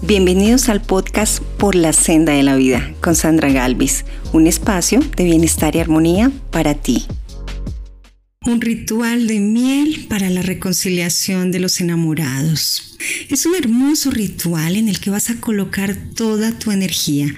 Bienvenidos al podcast Por la Senda de la Vida con Sandra Galvis, un espacio de bienestar y armonía para ti. Un ritual de miel para la reconciliación de los enamorados. Es un hermoso ritual en el que vas a colocar toda tu energía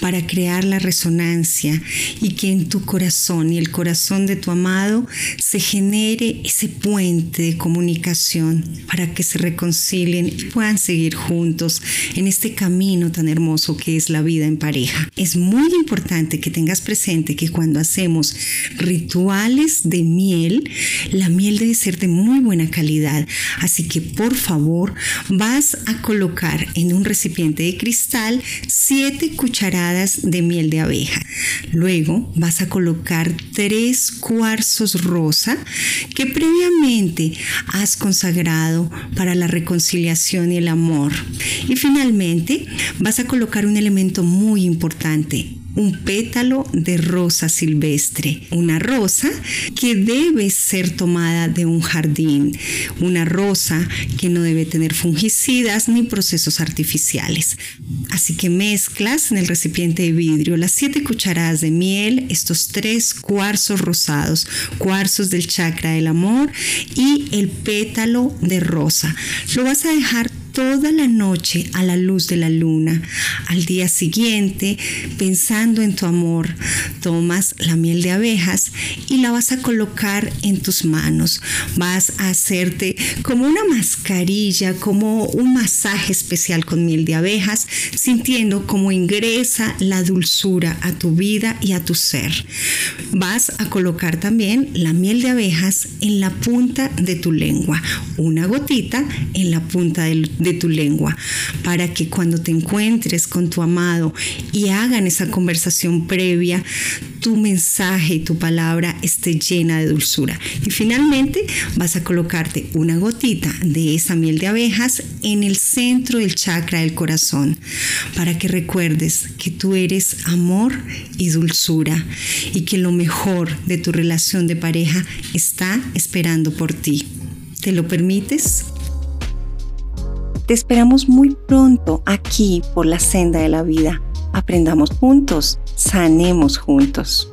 para crear la resonancia y que en tu corazón y el corazón de tu amado se genere ese puente de comunicación para que se reconcilien y puedan seguir juntos en este camino tan hermoso que es la vida en pareja. Es muy importante que tengas presente que cuando hacemos rituales de miel, la miel debe ser de muy buena calidad. Así que por favor, vas a colocar en un recipiente de cristal 7 cucharadas de miel de abeja. Luego vas a colocar 3 cuarzos rosa que previamente has consagrado para la reconciliación y el amor. Y finalmente vas a colocar un elemento muy importante, un pétalo de rosa silvestre, una rosa que debe ser tomada de un jardín, una rosa que no debe tener fungicidas ni procesos artificiales. Así que mezclas en el recipiente de vidrio las siete cucharadas de miel, estos tres cuarzos rosados, cuarzos del chakra del amor y el pétalo de rosa. Lo vas a dejar toda la noche a la luz de la luna. Al día siguiente, pensando en tu amor, tomas la miel de abejas y la vas a colocar en tus manos. Vas a hacerte como una mascarilla, como un masaje especial con miel de abejas, sintiendo cómo ingresa la dulzura a tu vida y a tu ser. Vas a colocar también la miel de abejas en la punta de tu lengua, una gotita en la punta del, de tu lengua, para que cuando te encuentres con tu amado y hagan esa conversación previa, tu mensaje y tu palabra esté llena de dulzura. Y finalmente vas a colocarte una gotita de esa miel de abejas en el centro del chakra del corazón, para que recuerdes que tú eres amor y dulzura y que lo mejor de tu relación de pareja está esperando por ti. ¿Te lo permites? Te esperamos muy pronto aquí por la senda de la vida. Aprendamos juntos, sanemos juntos.